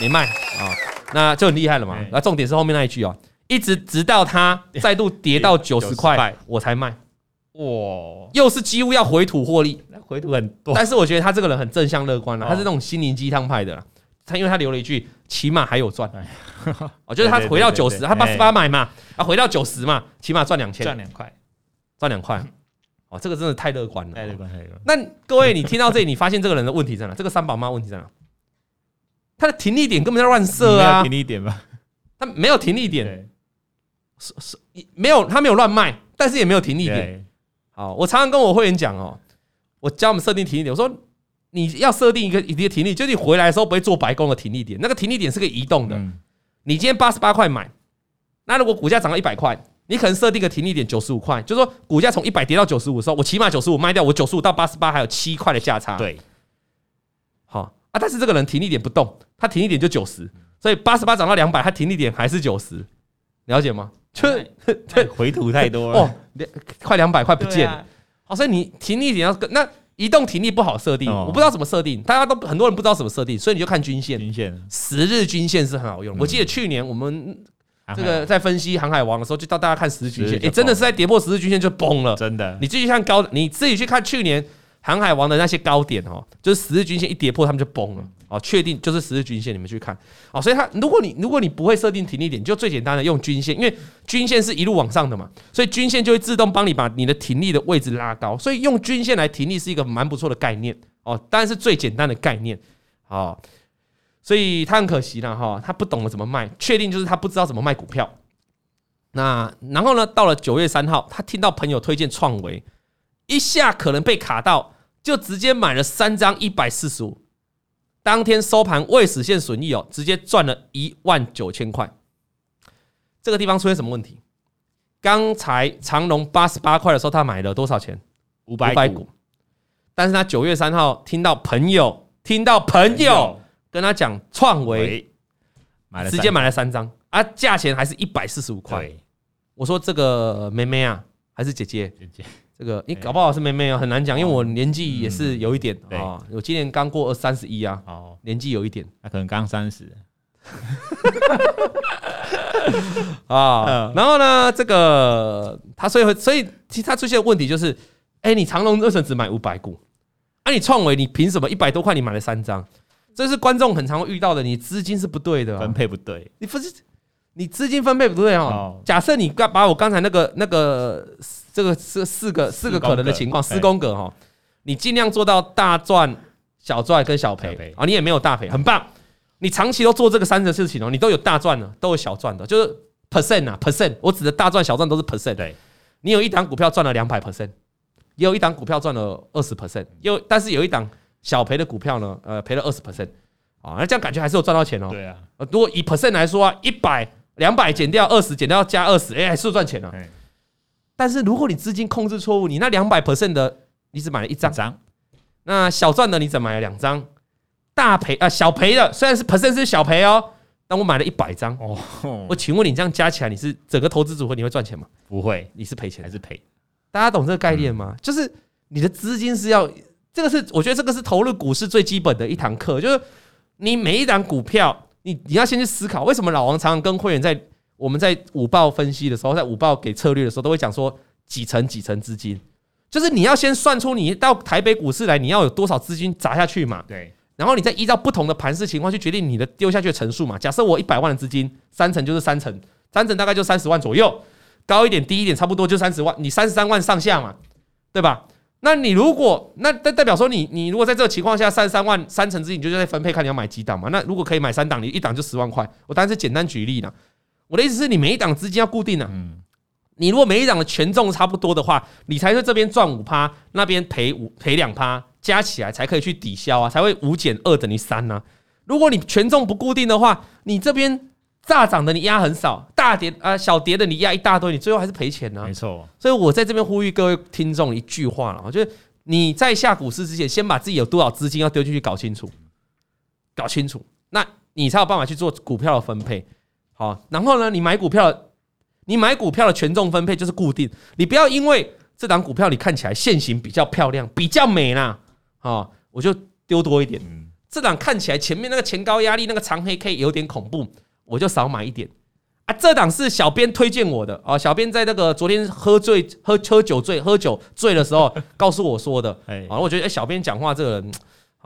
没卖啊，那就很厉害了嘛。那重点是后面那一句哦，一直直到它再度跌到九十块，我才卖。哇，又是几乎要回吐获利，回吐很多。但是我觉得他这个人很正向乐观了，他是那种心灵鸡汤派的。他因为他留了一句，起码还有赚。我觉得他回到九十，他八十八买嘛，啊，回到九十嘛，起码赚两千，赚两块，赚两块。哦，这个真的太乐观了，太乐观，太乐观。那各位，你听到这里，你发现这个人的问题在哪？这个三宝妈问题在哪？它的停力点根本在乱设啊，停力点吧？它没有停力点，是是没有，它没有乱卖，但是也没有停力点。好，我常常跟我会员讲哦，我教我们设定停利点，我说你要设定一个一个停力，就是你回来的时候不会做白工的停力点，那个停力点是个移动的。你今天八十八块买，那如果股价涨到一百块，你可能设定个停利点九十五块，就是说股价从一百跌到九十五的时候，我起码九十五卖掉，我九十五到八十八还有七块的价差。对，好啊，但是这个人停利点不动，他停一点就九十，所以八十八涨到两百，它停一点还是九十，了解吗？就是回吐太多了哦，快两百块不见了。好，所以你停一点要跟那移动停力不好设定，我不知道怎么设定，大家都很多人不知道怎么设定，所以你就看均线，均线十日均线是很好用。我记得去年我们这个在分析航海王的时候，就叫大家看十日均线，哎，真的是在跌破十日均线就崩了，真的。你自己看高，你自己去看去年航海王的那些高点哦，就是十日均线一跌破，他们就崩了。哦，确定就是十日均线，你们去看哦。所以它，如果你如果你不会设定停利点，就最简单的用均线，因为均线是一路往上的嘛，所以均线就会自动帮你把你的停利的位置拉高。所以用均线来停利是一个蛮不错的概念哦，当然是最简单的概念哦。所以他很可惜了哈，他不懂得怎么卖，确定就是他不知道怎么卖股票。那然后呢，到了九月三号，他听到朋友推荐创维，一下可能被卡到，就直接买了三张一百四十五。当天收盘未实现损益哦，直接赚了一万九千块。这个地方出现什么问题？刚才长隆八十八块的时候，他买了多少钱？五百股。但是他九月三号听到朋友听到朋友跟他讲创维，直接买了三张啊，价钱还是一百四十五块。我说这个妹妹啊，还是姐姐？姐姐。这个你搞不好是妹妹哦，很难讲，因为我年纪也是有一点啊，我今年刚过二三十一啊，年纪有一点，那可能刚三十 啊。然后呢，这个他所以会所以其实他出现的问题就是，哎，你长隆为什么只买五百股？啊，你创维你凭什么一百多块你买了三张？这是观众很常会遇到的，你资金是不对的，分配不对，你不是你资金分配不对哦。假设你刚把我刚才那个那个。这个是四个四个可能的情况，四宫格哈，你尽量做到大赚、小赚跟小赔啊，你也没有大赔，很棒。你长期都做这个三个事情哦，你都有大赚的，都有小赚的，就是 percent 啊 percent。我指的大赚小赚都是 percent。对，你有一档股票赚了两百 percent，也有一档股票赚了二十 percent，又但是有一档小赔的股票呢，呃，赔了二十 percent 啊，那这样感觉还是有赚到钱哦。对啊，如果以 percent 来说啊，一百两百减掉二十，减掉加二十，哎，还是赚钱了。但是如果你资金控制错误，你那两百 percent 的你只买了一张，那小赚的你只买了两张，大赔啊小赔的虽然是 percent 是小赔哦，但我买了一百张哦。我请问你这样加起来，你是整个投资组合你会赚钱吗？不会，你是赔钱还是赔？大家懂这个概念吗？就是你的资金是要这个是我觉得这个是投入股市最基本的一堂课，就是你每一档股票，你你要先去思考为什么老王常常跟会员在。我们在五报分析的时候，在五报给策略的时候，都会讲说几层几层资金，就是你要先算出你到台北股市来，你要有多少资金砸下去嘛。对。然后你再依照不同的盘势情况去决定你的丢下去的层数嘛。假设我一百万的资金，三层就是三层，三层大概就三十万左右，高一点低一点差不多就三十万，你三十三万上下嘛，对吧？那你如果那代代表说你你如果在这个情况下三十三万三层资金，你就在分配看你要买几档嘛。那如果可以买三档，你一档就十万块。我当然是简单举例了。我的意思是你每一档资金要固定的，嗯，你如果每一档的权重差不多的话，你才会这边赚五趴，那边赔五赔两趴，加起来才可以去抵消啊，才会五减二等于三呢。如果你权重不固定的话，你这边大涨的你压很少，大跌啊小跌的你压一大堆，你最后还是赔钱呢。没错，所以我在这边呼吁各位听众一句话了，我觉得你在下股市之前，先把自己有多少资金要丢进去搞清楚，搞清楚，那你才有办法去做股票的分配。好，然后呢，你买股票，你买股票的权重分配就是固定，你不要因为这档股票你看起来线型比较漂亮，比较美啦，啊，我就丢多一点。这档看起来前面那个前高压力那个长黑 K 有点恐怖，我就少买一点。啊，这档是小编推荐我的啊，小编在那个昨天喝醉喝喝酒醉喝酒醉的时候 告诉我说的，啊，我觉得哎，小编讲话这个人。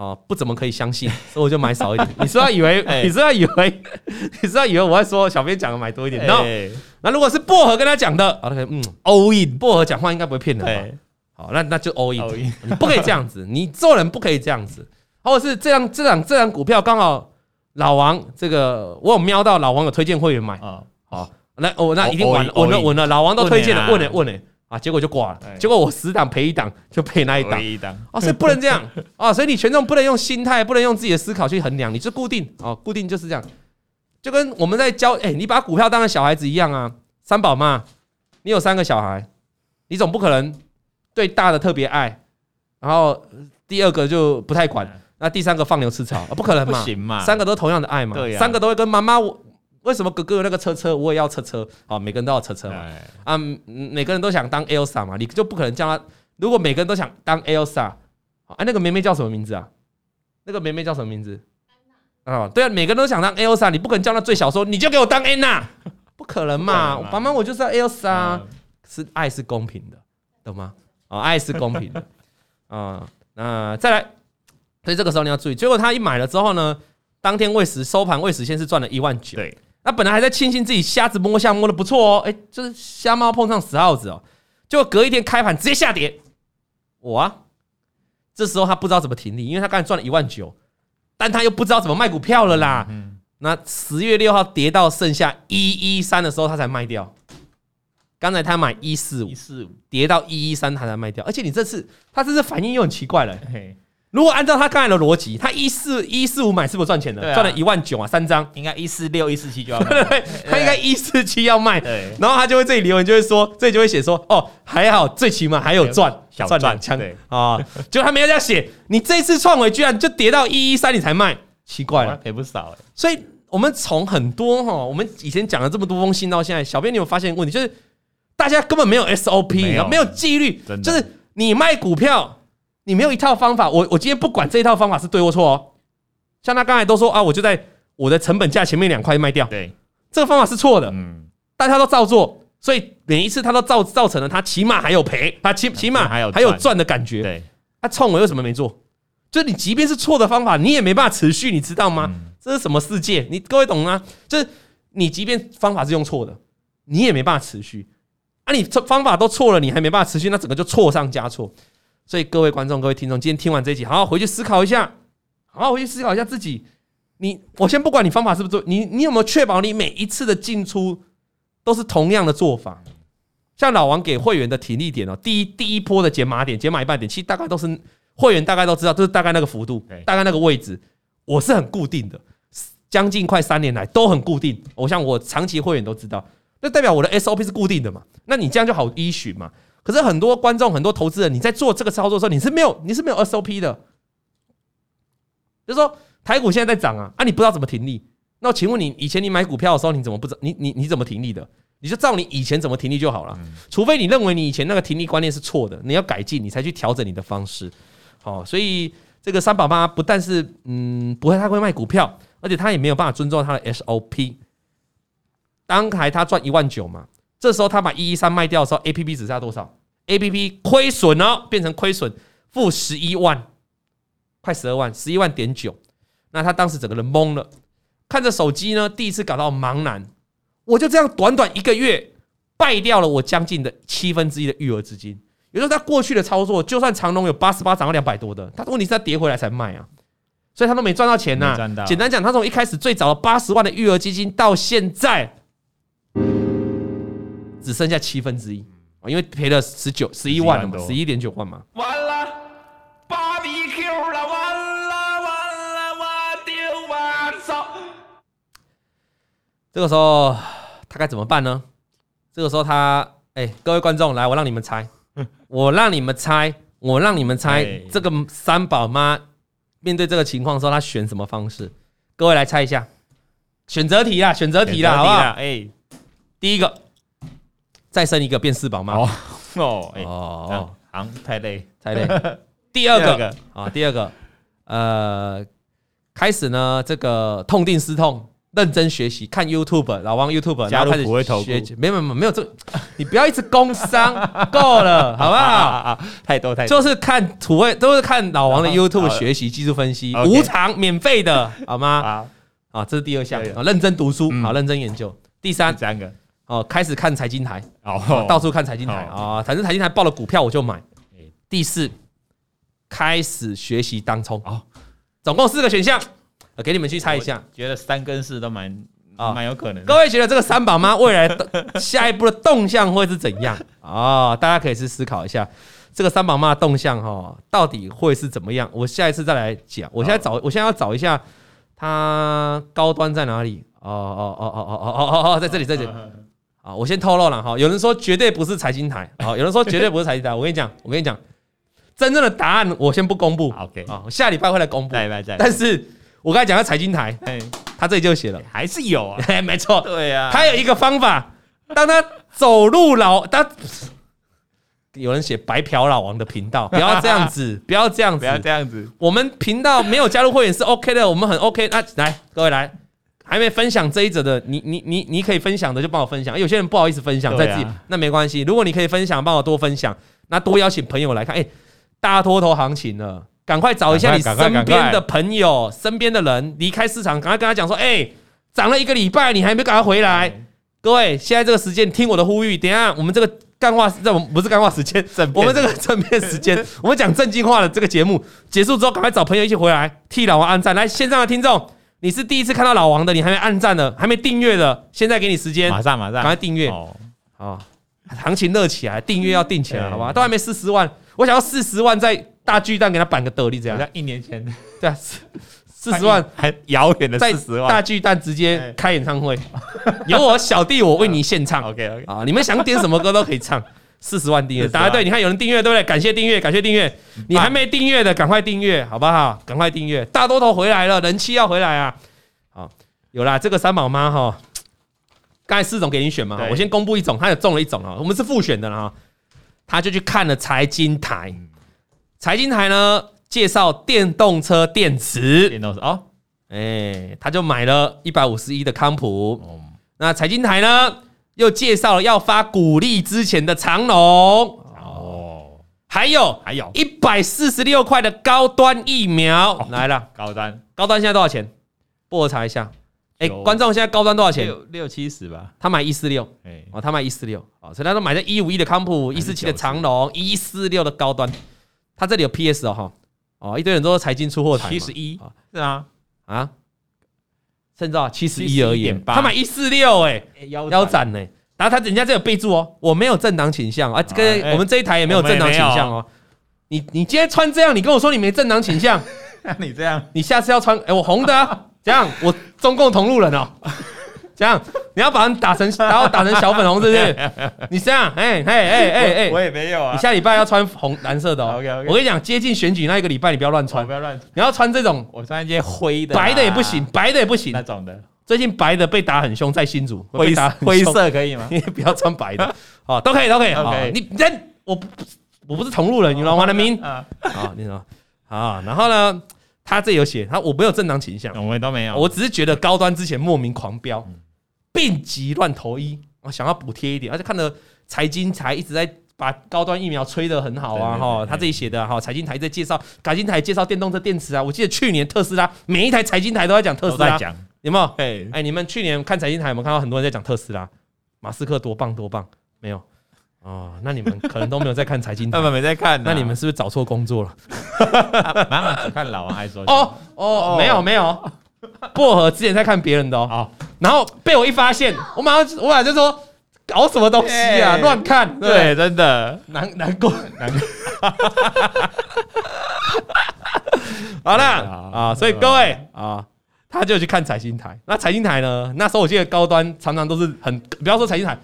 啊，不怎么可以相信，所以我就买少一点。你是不是以为？你是不是以为？你是不是以为我在说小编讲的买多一点然后。那如果是薄荷跟他讲的，好，他可以嗯，all in。薄荷讲话应该不会骗人吧？好，那那就 all in。你不可以这样子，你做人不可以这样子。或者是这样，这档这档股票刚好老王这个我有瞄到老王有推荐会员买啊，好，那我那一定稳稳了，稳了，老王都推荐了问了，问了啊，结果就挂了哎，结果我死档赔一档，就赔那一档。一档，啊，所以不能这样啊，所以你权重不能用心态，不能用自己的思考去衡量，你就固定哦，固定就是这样，就跟我们在教，哎、欸，你把股票当成小孩子一样啊。三宝妈，你有三个小孩，你总不可能对大的特别爱，然后第二个就不太管，那第三个放牛吃草，不可能嘛？不行嘛？三个都同样的爱嘛？对呀、啊，三个都会跟妈妈，我为什么哥哥有那个车车，我也要车车？好，每个人都要车车嘛？啊，每个人都想当 Elsa 嘛？你就不可能叫他，如果每个人都想当 Elsa，哎，那个妹妹叫什么名字啊？那个妹妹叫什么名字？啊，对啊，每个人都想当 Elsa，你不可能叫她最小说，你就给我当 Anna。不可能嘛！妈妈，我就是要 Elsa，是爱是公平的，懂吗？啊，爱是公平的啊。那再来，所以这个时候你要注意。结果他一买了之后呢，当天未时收盘未时先是赚了一万九。对，那本来还在庆幸自己瞎子摸象摸的不错哦，哎，就是瞎猫碰上死耗子哦。结果隔一天开盘直接下跌，我啊，这时候他不知道怎么停利，因为他刚才赚了一万九，但他又不知道怎么卖股票了啦。那十月六号跌到剩下一一三的时候，他才卖掉。刚才他买一四五，一四五跌到一一三，他才卖掉。而且你这次，他这次反应又很奇怪了。如果按照他刚才的逻辑，他一四一四五买是不是赚钱的？赚了一万九啊，三张应该一四六一四七就要 卖。对，他应该一四七要卖。对，然后他就会这里留言，就会说，这里就会写说，哦，还好，最起码还有赚，小赚两枪。对啊，结果他没有这样写，你这次创维居然就跌到一一三，你才卖，奇怪了，赔不少。所以。我们从很多哈，我们以前讲了这么多封信到现在，小编你有发现问题，就是大家根本没有 SOP，没有，没有纪律，就是你卖股票，你没有一套方法。我我今天不管这一套方法是对或错哦，像他刚才都说啊，我就在我的成本价前面两块卖掉，对，这个方法是错的，嗯，大家都照做，所以每一次他都造造成了他起码还有赔，他起起码还有还有赚的感觉，对，他冲我为什么没做？就是你即便是错的方法，你也没办法持续，你知道吗？这是什么世界？你各位懂吗？就是你即便方法是用错的，你也没办法持续。啊，你方法都错了，你还没办法持续，那整个就错上加错。所以各位观众、各位听众，今天听完这一集，好好回去思考一下，好好回去思考一下自己。你我先不管你方法是不是对，你你有没有确保你每一次的进出都是同样的做法？像老王给会员的停利点哦，第一第一波的减码点，减码一半点，其实大概都是。会员大概都知道，就是大概那个幅度，大概那个位置，我是很固定的，将近快三年来都很固定。我像我长期会员都知道，那代表我的 SOP 是固定的嘛？那你这样就好依循嘛。可是很多观众、很多投资人，你在做这个操作的时候，你是没有，你是没有 SOP 的。就是说台股现在在涨啊，啊，你不知道怎么停利。那请问你以前你买股票的时候，你怎么不知道？你你你怎么停利的？你就照你以前怎么停利就好了。除非你认为你以前那个停利观念是错的，你要改进，你才去调整你的方式。好，所以这个三宝妈不但是嗯不会太会卖股票，而且他也没有办法尊重他的 SOP。当台他赚一万九嘛，这时候他把一一三卖掉的时候，APP 只剩下多少？APP 亏损哦，变成亏损，负十一万，快十二万，十一万点九。那他当时整个人懵了，看着手机呢，第一次感到茫然。我就这样短短一个月败掉了我将近的七分之一的余额资金。也就是他过去的操作，就算长隆有八十八涨到两百多的，他问题是他跌回来才卖啊，所以他都没赚到钱呐。简单讲，他从一开始最早的八十万的余额基金，到现在只剩下七分之一啊，因为赔了十九十一万了嘛，十一点九万嘛。完了芭比 Q 了，完了完了，我丢我操。这个时候他该怎么办呢？这个时候他，哎，各位观众来，我让你们猜。我让你们猜，我让你们猜，这个三宝妈面对这个情况的时候，她选什么方式？各位来猜一下，选择题啦，选择题啦，好不好？哎，第一个，再生一个变四宝妈。哦哦哦，好，太累太累。第二个啊，第二个，呃，开始呢，这个痛定思痛。认真学习，看 YouTube，老王 YouTube，加入不会投顾，没有没有没有这，你不要一直工商，够了，好不好？太多太多，就是看土味，都是看老王的 YouTube 学习技术分析，无偿免费的，好吗？好，这是第二项，认真读书，好，认真研究。第三，三个，哦，开始看财经台，哦，到处看财经台啊，反正财经台报了股票我就买。第四，开始学习当冲，哦，总共四个选项。给你们去猜一下，觉得三跟四都蛮啊蛮有可能。各位觉得这个三宝妈未来的 下一步的动向会是怎样啊？大家可以去思考一下，这个三宝妈的动向哈，到底会是怎么样？我下一次再来讲。我现在找，我现在要找一下它高端在哪里？哦哦哦哦哦哦哦哦，在这里，在这里。啊，我先透露了哈，有人说绝对不是财经台，啊，有人说绝对不是财经台。我跟你讲，我跟你讲。真正的答案我先不公布，OK 啊，下礼拜会来公布。再来再来。但是我刚才讲到财经台，他这里就写了，还是有啊，没错，对啊，他有一个方法，当他走入老，他有人写白嫖老王的频道，不要这样子，不要这样子，不要这样子。我们频道没有加入会员是 OK 的，我们很 OK。那来，各位来，还没分享这一则的，你你你你可以分享的就帮我分享，有些人不好意思分享在自己，那没关系。如果你可以分享，帮我多分享，那多邀请朋友来看，哎。大多头行情了，赶快找一下你身边的朋友、身边的人离开市场，赶快跟他讲说：“哎、欸，涨了一个礼拜，你还没赶快回来。嗯”各位，现在这个时间听我的呼吁，等一下我们这个干话，这不是干话时间，我们这个正面时间，我们讲正经话的这个节目结束之后，赶快找朋友一起回来替老王按赞。来，线上的听众，你是第一次看到老王的，你还没按赞的，还没订阅的，现在给你时间，马上马上，赶快订阅哦！好，行情热起来，订阅要订起来，好吧？都还没四十万。我想要四十万在大巨蛋给他板个得力，这样。像 一年前，对啊，四四十万还遥远的四十万，大巨蛋直接开演唱会，有我小弟我为你献唱。OK OK 啊，你们想点什么歌都可以唱。四十万订阅，答对。你看有人订阅对不对？感谢订阅，感谢订阅。你还没订阅的，赶快订阅，好不好？赶快订阅。大多头回来了，人气要回来啊！好，有啦，这个三宝妈哈，刚才四种给你选嘛，我先公布一种，他有中了一种啊，我们是复选的哈。他就去看了财经台，财经台呢介绍电动车电池，电动车哦，哎，他就买了一百五十一的康普。那财经台呢又介绍了要发股利之前的长荣哦，还有还有。一百四十六块的高端疫苗。来了，高端。高端现在多少钱？帮我查一下。哎，观众现在高端多少钱？六六七十吧。他买一四六，哎，哦，他买一四六，哦，所以他都买在一五一的康普，一四七的长荣，一四六的高端。他这里有 PS 哦，哈，哦，一堆人都是财经出货台，七十一，是啊，啊，甚至啊七十一而已。他买一四六，哎，腰腰斩呢。然后他人家这有备注哦，我没有政党倾向啊，这个我们这一台也没有政党倾向哦。你你今天穿这样，你跟我说你没政党倾向，那 你这样，你下次要穿，哎，我红的啊。这样，我中共同路人哦。这样，你要把人打成，然后打成小粉红，是不是？你这样，哎哎哎哎哎，我也没有啊。你下礼拜要穿红蓝色的哦。OK OK。我跟你讲，接近选举那一个礼拜，你不要乱穿，不要乱。你要穿这种，我穿一件灰的，白的也不行，白的也不行。那种的，最近白的被打很凶，在新竹。灰色灰色可以吗？你不要穿白的，哦，都可以，都可以。OK。你人，我我不是同路人，你知道吗？的名啊，好，你说好，然后呢？他这有写，他我没有正当倾向，我们都没有，我只是觉得高端之前莫名狂飙，病急乱投医，我想要补贴一点，而且看了财经台一直在把高端疫苗吹得很好啊，哈，他自己写的哈，财经台在介绍，财经台介绍电动车电池啊，我记得去年特斯拉每一台财经台都在讲特斯拉，有没有？哎，你们去年看财经台有没有看到很多人在讲特斯拉，马斯克多棒多棒？没有。哦，那你们可能都没有在看财经，他们没在看，那你们是不是找错工作了？妈妈只看老王还说哦哦，没有没有，薄荷之前在看别人的哦，然后被我一发现，我马上我马上就说搞什么东西啊，乱看，对，真的。难难过。难过，好了啊，所以各位啊，他就去看财经台，那财经台呢，那时候我记得高端常常都是很，不要说财经台。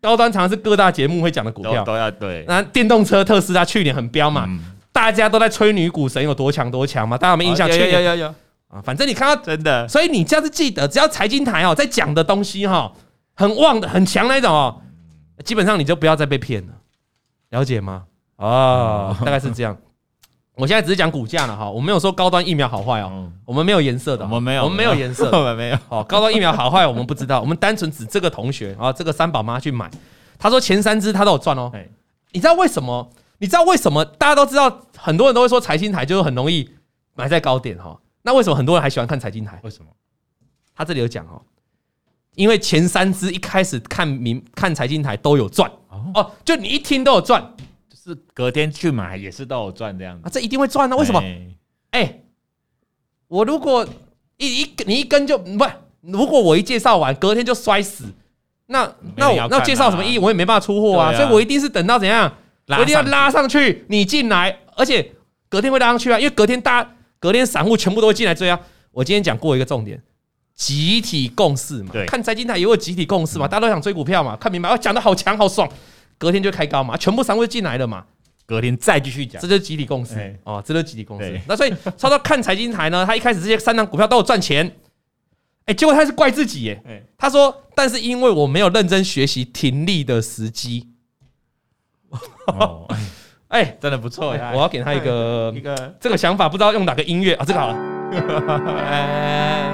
高端常常是各大节目会讲的股票，都要对。那电动车特斯拉去年很飙嘛，大家都在吹女股神有多强多强嘛，大家有没有印象？有有有有啊，反正你看到真的，所以你这样子记得，只要财经台哦在讲的东西哈很旺的很强那种哦，基本上你就不要再被骗了，了解吗？哦，大概是这样。我现在只是讲股价了哈，我没有说高端疫苗好坏哦，我们没有颜色的，我们没有，我们没有颜色，我们没有。哦，高端疫苗好坏我们不知道，我们单纯指这个同学啊，这个三宝妈去买，他说前三支他都有赚哦。你知道为什么？你知道为什么？大家都知道，很多人都会说财经台就是很容易买在高点哈。那为什么很多人还喜欢看财经台？为什么？他这里有讲哦，因为前三支一开始看明看财经台都有赚哦，就你一听都有赚。是隔天去买也是都有赚这样子啊，这一定会赚的。为什么？哎、欸，我如果一一你一根就不，如果我一介绍完，隔天就摔死，那那我那介绍什么意义？我也没办法出货啊，所以我一定是等到怎样，我一定要拉上去，你进来，而且隔天会拉上去啊，因为隔天大家隔天散户全部都会进来追啊。我今天讲过一个重点，集体共识嘛，看财经台也有集体共识嘛，大家都想追股票嘛，看明白，我讲的好强好爽，隔天就开高嘛，全部散户进来了嘛。隔天再继续讲，这就是集体共识、欸、哦，这就是集体共识。那所以操作看财经台呢，他一开始这些三档股票都有赚钱，哎、欸，结果他是怪自己耶。欸、他说，但是因为我没有认真学习停利的时机。哦，哎、欸，真的不错呀！我要给他一个一个这个想法，不知道用哪个音乐啊？这个好了。欸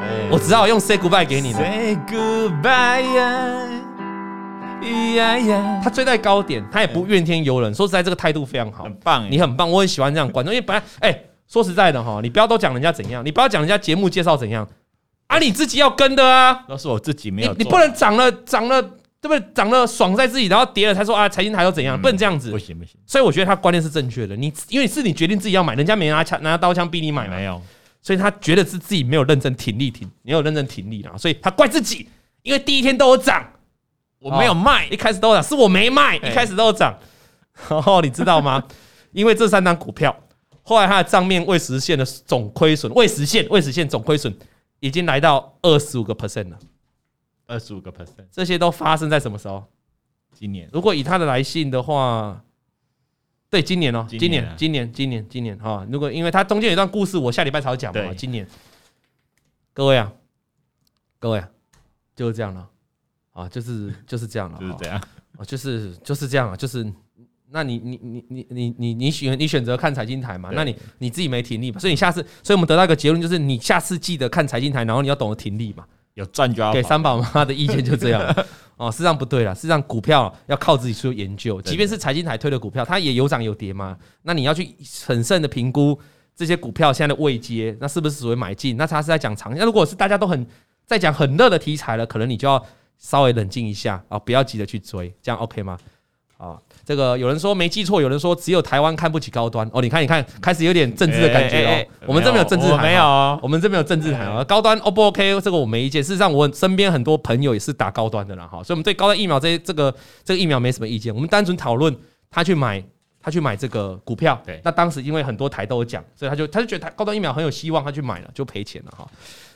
欸、我只好用 Say Goodbye 给你了。Say Goodbye 呀呀，他追在高点，他也不怨天尤人。说实在，这个态度非常好，很棒。你很棒，我很喜欢这样观众。因为本来，哎，说实在的哈，你不要都讲人家怎样，你不要讲人家节目介绍怎样啊，你自己要跟的啊。那是我自己没有，你不能涨了涨了，对不对？涨了爽在自己，然后跌了才说啊，财经台又怎样？不能这样子，不行不行。所以我觉得他观念是正确的。你因为是你决定自己要买，人家没拿枪拿刀枪逼你买，没有。所以他觉得是自己没有认真停利停，没有认真停利啊，所以他怪自己，因为第一天都有涨。我没有卖，一开始都涨，是我没卖，一开始都涨。然后你知道吗？因为这三张股票，后来它的账面未实现的总亏损，未实现未实现总亏损已经来到二十五个 percent 了。二十五个 percent，这些都发生在什么时候？今年。如果以他的来信的话，对，今年哦，今年，今年，今年，今年哈。如果因为他中间有一段故事，我下礼拜才会讲嘛。今年，各位啊，各位啊，就是这样了。啊，就是就是这样了，就是这样，啊，就是就是这样了，就是，那你你你你你你你选你选择看财经台嘛，那你你自己没停力嘛，所以你下次，所以我们得到一个结论，就是你下次记得看财经台，然后你要懂得停力嘛，有赚就要给三宝妈的意见就这样，哦，事实上不对了，事实上股票要靠自己去研究，即便是财经台推的股票，它也有涨有跌嘛，那你要去审慎的评估这些股票现在的位阶，那是不是属于买进？那它是在讲长，那如果是大家都很在讲很热的题材了，可能你就要。稍微冷静一下啊，不要急着去追，这样 OK 吗？啊，这个有人说没记错，有人说只有台湾看不起高端哦。你看，你看，开始有点政治的感觉哦。我们这边有政治台，没有啊？我们这边有政治台啊。高端 O 不 OK？这个我没意见。事实上，我身边很多朋友也是打高端的啦哈，所以我们对高端疫苗这这个这个疫苗没什么意见。我们单纯讨论他去买他去买这个股票。对，那当时因为很多台都有讲，所以他就他就觉得他高端疫苗很有希望，他去买了就赔钱了哈。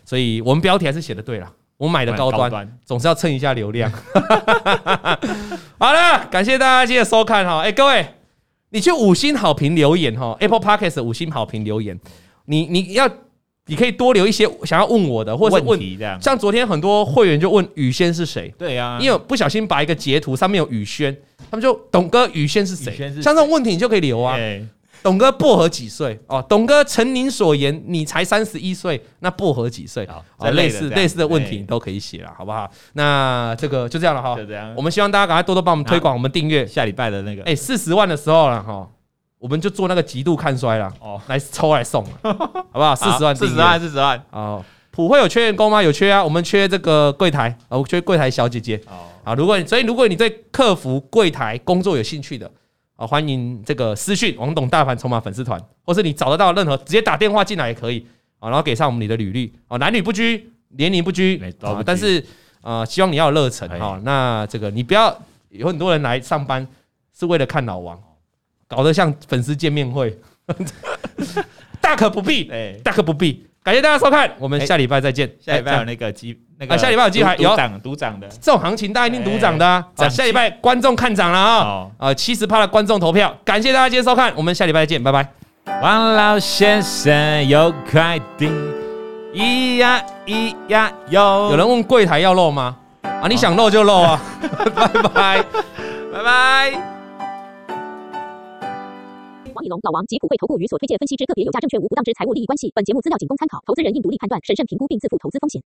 所以我们标题还是写的对了。我买的高端，总是要蹭一下流量。好了，感谢大家今天收看哈。哎，各位，你去五星好评留言哈，Apple Podcast 五星好评留言。你你要，你可以多留一些想要问我的，或者是问题这样。像昨天很多会员就问宇轩是谁？对呀，因为不小心把一个截图上面有宇轩，他们就董哥宇轩是谁？像这种问题你就可以留啊。董哥薄荷几岁？哦，董哥承您所言，你才三十一岁，那薄荷几岁？啊，类似类似的问题你都可以写了，好不好？那这个就这样了哈。就这样。我们希望大家赶快多多帮我们推广，我们订阅下礼拜的那个。哎，四十万的时候了哈，我们就做那个极度看衰了哦，来抽来送，好不好？四十万，四十万，四十万。哦，普惠有缺员工吗？有缺啊，我们缺这个柜台，哦，缺柜台小姐姐。哦，啊，如果所以如果你对客服柜台工作有兴趣的。啊，欢迎这个私讯王董大盘筹码粉丝团，或是你找得到任何直接打电话进来也可以啊，然后给上我们你的履历啊，男女不拘，年龄不拘，但是呃，希望你要有热忱哈。那这个你不要有很多人来上班是为了看老王，搞得像粉丝见面会，大可不必，大可不必。感谢大家收看，我们下礼拜再见。下礼拜有那个机，那个下礼拜有机会有涨独涨的这种行情，大家一定独涨的啊！下礼拜观众看涨了啊！啊，七十趴的观众投票，感谢大家今天收看，我们下礼拜再见，拜拜。王老先生有快递，咿呀咿呀哟。有人问柜台要漏吗？啊，你想漏就漏啊！拜拜，拜拜。王以龙、老王及普惠投顾与所推荐分析之个别有价证券无不当之财务利益关系。本节目资料仅供参考，投资人应独立判断、审慎评估并自负投资风险。